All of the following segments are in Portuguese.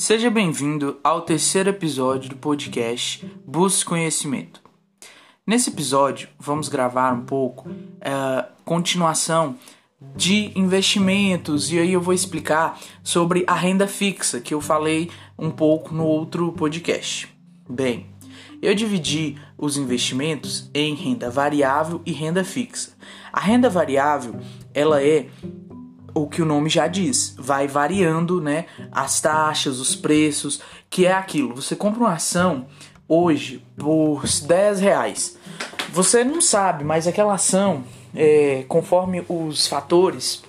Seja bem-vindo ao terceiro episódio do podcast Busque Conhecimento. Nesse episódio, vamos gravar um pouco uh, continuação de investimentos e aí eu vou explicar sobre a renda fixa que eu falei um pouco no outro podcast. Bem, eu dividi os investimentos em renda variável e renda fixa. A renda variável, ela é o que o nome já diz, vai variando, né, as taxas, os preços, que é aquilo. Você compra uma ação hoje por 10 reais. Você não sabe, mas aquela ação, é, conforme os fatores,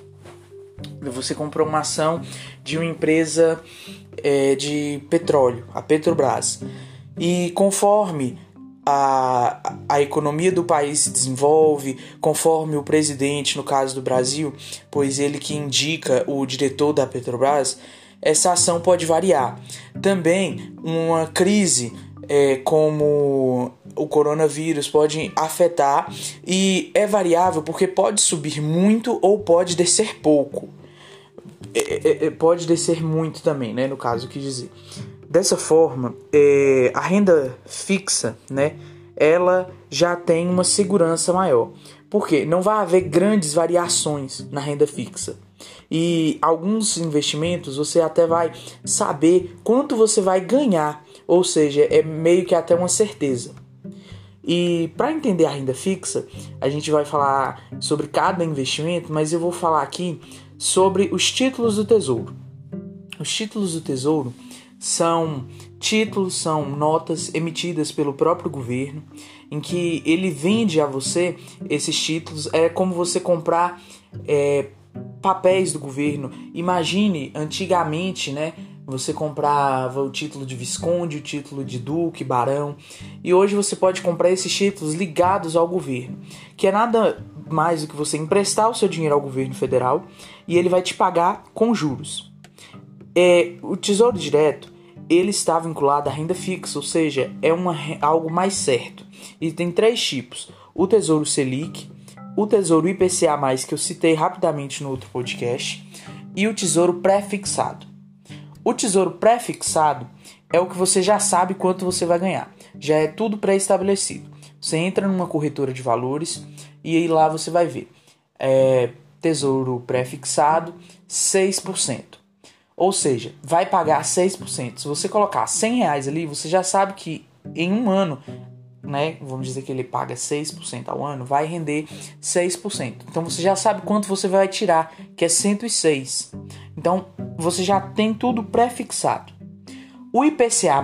você comprou uma ação de uma empresa é, de petróleo, a Petrobras. E conforme a, a economia do país se desenvolve, conforme o presidente, no caso do Brasil, pois ele que indica o diretor da Petrobras, essa ação pode variar. Também uma crise é, como o coronavírus pode afetar e é variável porque pode subir muito ou pode descer pouco. É, é, é pode descer muito também, né? No caso, quis dizer. Dessa forma, é, a renda fixa, né, ela já tem uma segurança maior. Porque não vai haver grandes variações na renda fixa. E alguns investimentos você até vai saber quanto você vai ganhar, ou seja, é meio que até uma certeza. E para entender a renda fixa, a gente vai falar sobre cada investimento, mas eu vou falar aqui sobre os títulos do tesouro. Os títulos do tesouro são títulos, são notas emitidas pelo próprio governo, em que ele vende a você esses títulos. É como você comprar é, papéis do governo. Imagine antigamente, né? Você comprava o título de visconde, o título de duque, barão, e hoje você pode comprar esses títulos ligados ao governo, que é nada mais do que você emprestar o seu dinheiro ao governo federal e ele vai te pagar com juros. É, o Tesouro Direto ele está vinculado à renda fixa, ou seja, é uma, algo mais certo. E tem três tipos: o Tesouro Selic, o Tesouro IPCA, que eu citei rapidamente no outro podcast, e o Tesouro Pré-fixado. O Tesouro Pré-fixado é o que você já sabe quanto você vai ganhar, já é tudo pré-estabelecido. Você entra numa corretora de valores e aí lá você vai ver é, Tesouro Pré-fixado 6%. Ou seja, vai pagar 6%. Se você colocar 100 reais ali, você já sabe que em um ano, né, vamos dizer que ele paga 6% ao ano, vai render 6%. Então você já sabe quanto você vai tirar, que é 106. Então você já tem tudo pré-fixado. O IPCA+,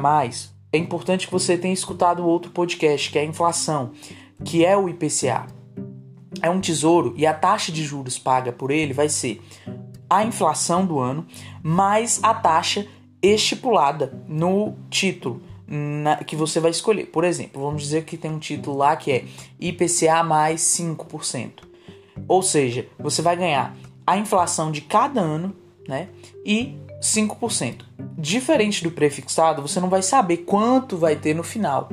é importante que você tenha escutado outro podcast, que é a inflação, que é o IPCA. É um tesouro e a taxa de juros paga por ele vai ser a inflação do ano mais a taxa estipulada no título na, que você vai escolher. Por exemplo, vamos dizer que tem um título lá que é IPCA mais 5%. Ou seja, você vai ganhar a inflação de cada ano né, e 5%. Diferente do prefixado, você não vai saber quanto vai ter no final,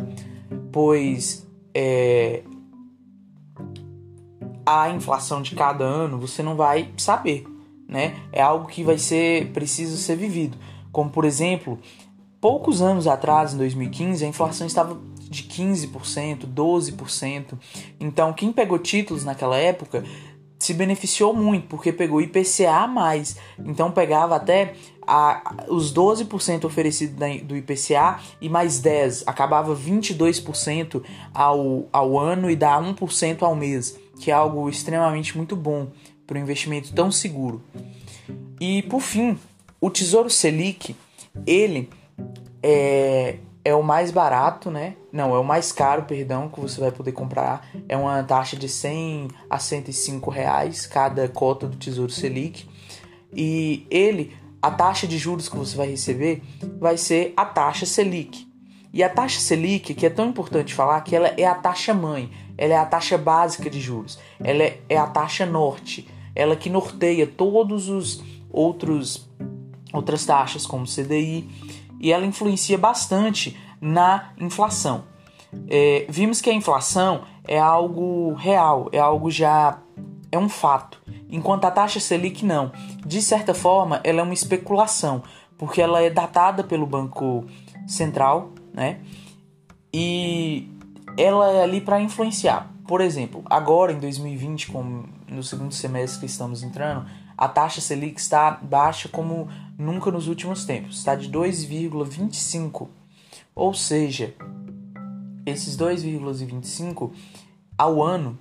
pois é, a inflação de cada ano você não vai saber né? É algo que vai ser preciso ser vivido. Como por exemplo, poucos anos atrás, em 2015, a inflação estava de 15%, 12%. Então, quem pegou títulos naquela época se beneficiou muito, porque pegou IPCA mais. Então pegava até a, os 12% oferecidos do IPCA e mais 10, acabava 22% ao, ao ano e dá 1% ao mês, que é algo extremamente muito bom para um investimento tão seguro. E por fim, o Tesouro Selic, ele é, é o mais barato, né? Não, é o mais caro, perdão, que você vai poder comprar. É uma taxa de 100 a 105 reais cada cota do Tesouro Selic. E ele, a taxa de juros que você vai receber vai ser a taxa Selic. E a taxa Selic, que é tão importante falar, que ela é a taxa mãe, ela é a taxa básica de juros, ela é, é a taxa norte, ela que norteia todos os outros outras taxas como CDI e ela influencia bastante na inflação. É, vimos que a inflação é algo real, é algo já é um fato, enquanto a taxa Selic não. De certa forma, ela é uma especulação, porque ela é datada pelo Banco Central, né? E ela é ali para influenciar. Por exemplo, agora em 2020, como no segundo semestre que estamos entrando, a taxa Selic está baixa como nunca nos últimos tempos, está de 2,25. Ou seja, esses 2,25 ao ano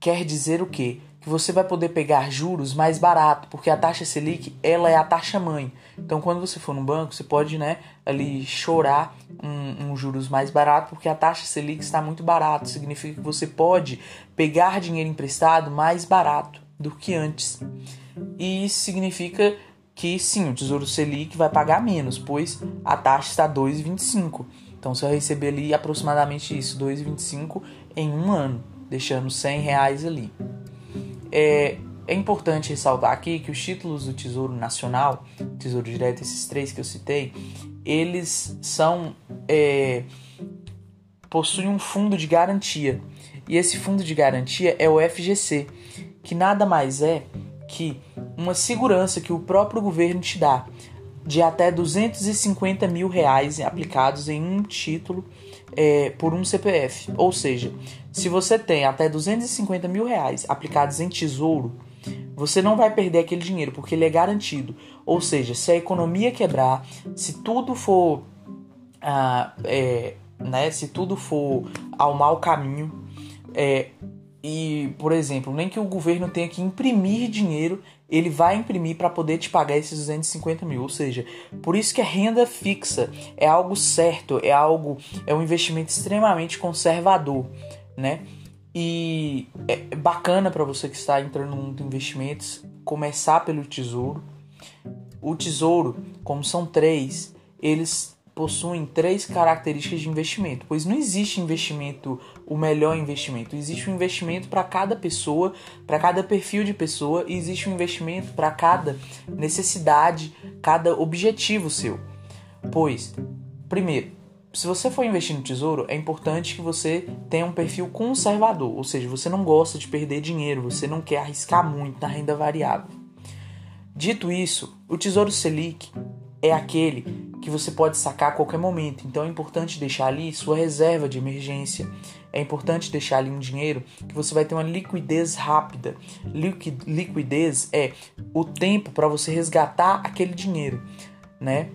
quer dizer o quê? Que você vai poder pegar juros mais barato, porque a taxa Selic, ela é a taxa mãe. Então, quando você for no banco, você pode, né, ali chorar um, um juros mais barato, porque a taxa Selic está muito barato. Significa que você pode pegar dinheiro emprestado mais barato do que antes. E isso significa que sim, o Tesouro Selic vai pagar menos, pois a taxa está 2,25. Então você vai receber ali aproximadamente isso, 2,25 em um ano, deixando 100 reais ali. É, é importante ressaltar aqui que os títulos do Tesouro Nacional, Tesouro Direto, esses três que eu citei, eles são é, possuem um fundo de garantia. E esse fundo de garantia é o FGC, que nada mais é que uma segurança que o próprio governo te dá de até 250 mil reais aplicados em um título é, por um CPF. Ou seja, se você tem até 250 mil reais aplicados em tesouro, você não vai perder aquele dinheiro porque ele é garantido. Ou seja, se a economia quebrar, se tudo for, ah, é, né, se tudo for ao mau caminho, é, e, por exemplo, nem que o governo tenha que imprimir dinheiro, ele vai imprimir para poder te pagar esses 250 mil. Ou seja, por isso que a renda fixa é algo certo, é algo, é um investimento extremamente conservador, né? E é bacana para você que está entrando no mundo de investimentos começar pelo tesouro. O tesouro, como são três, eles possuem três características de investimento, pois não existe investimento, o melhor investimento. Existe um investimento para cada pessoa, para cada perfil de pessoa, e existe um investimento para cada necessidade, cada objetivo seu. Pois, primeiro, se você for investir no tesouro, é importante que você tenha um perfil conservador, ou seja, você não gosta de perder dinheiro, você não quer arriscar muito na renda variável. Dito isso, o Tesouro Selic é aquele que você pode sacar a qualquer momento. Então é importante deixar ali sua reserva de emergência. É importante deixar ali um dinheiro que você vai ter uma liquidez rápida. liquidez é o tempo para você resgatar aquele dinheiro, né?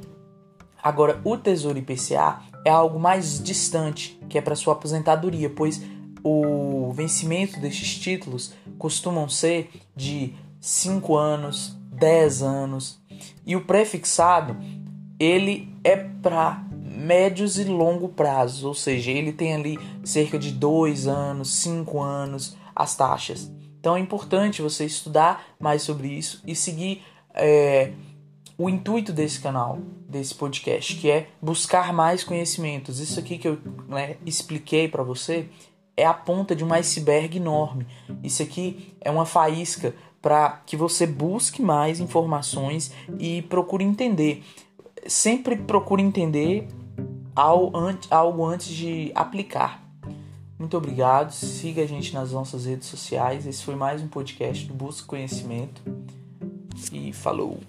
Agora, o Tesouro IPCA é algo mais distante, que é para sua aposentadoria, pois o vencimento destes títulos costumam ser de 5 anos, 10 anos. E o prefixado ele é para médios e longo prazo, ou seja, ele tem ali cerca de dois anos, cinco anos as taxas. Então é importante você estudar mais sobre isso e seguir é, o intuito desse canal, desse podcast, que é buscar mais conhecimentos. Isso aqui que eu né, expliquei para você é a ponta de um iceberg enorme. Isso aqui é uma faísca para que você busque mais informações e procure entender sempre procure entender algo antes de aplicar. Muito obrigado. Siga a gente nas nossas redes sociais. Esse foi mais um podcast do Busca Conhecimento. E falou!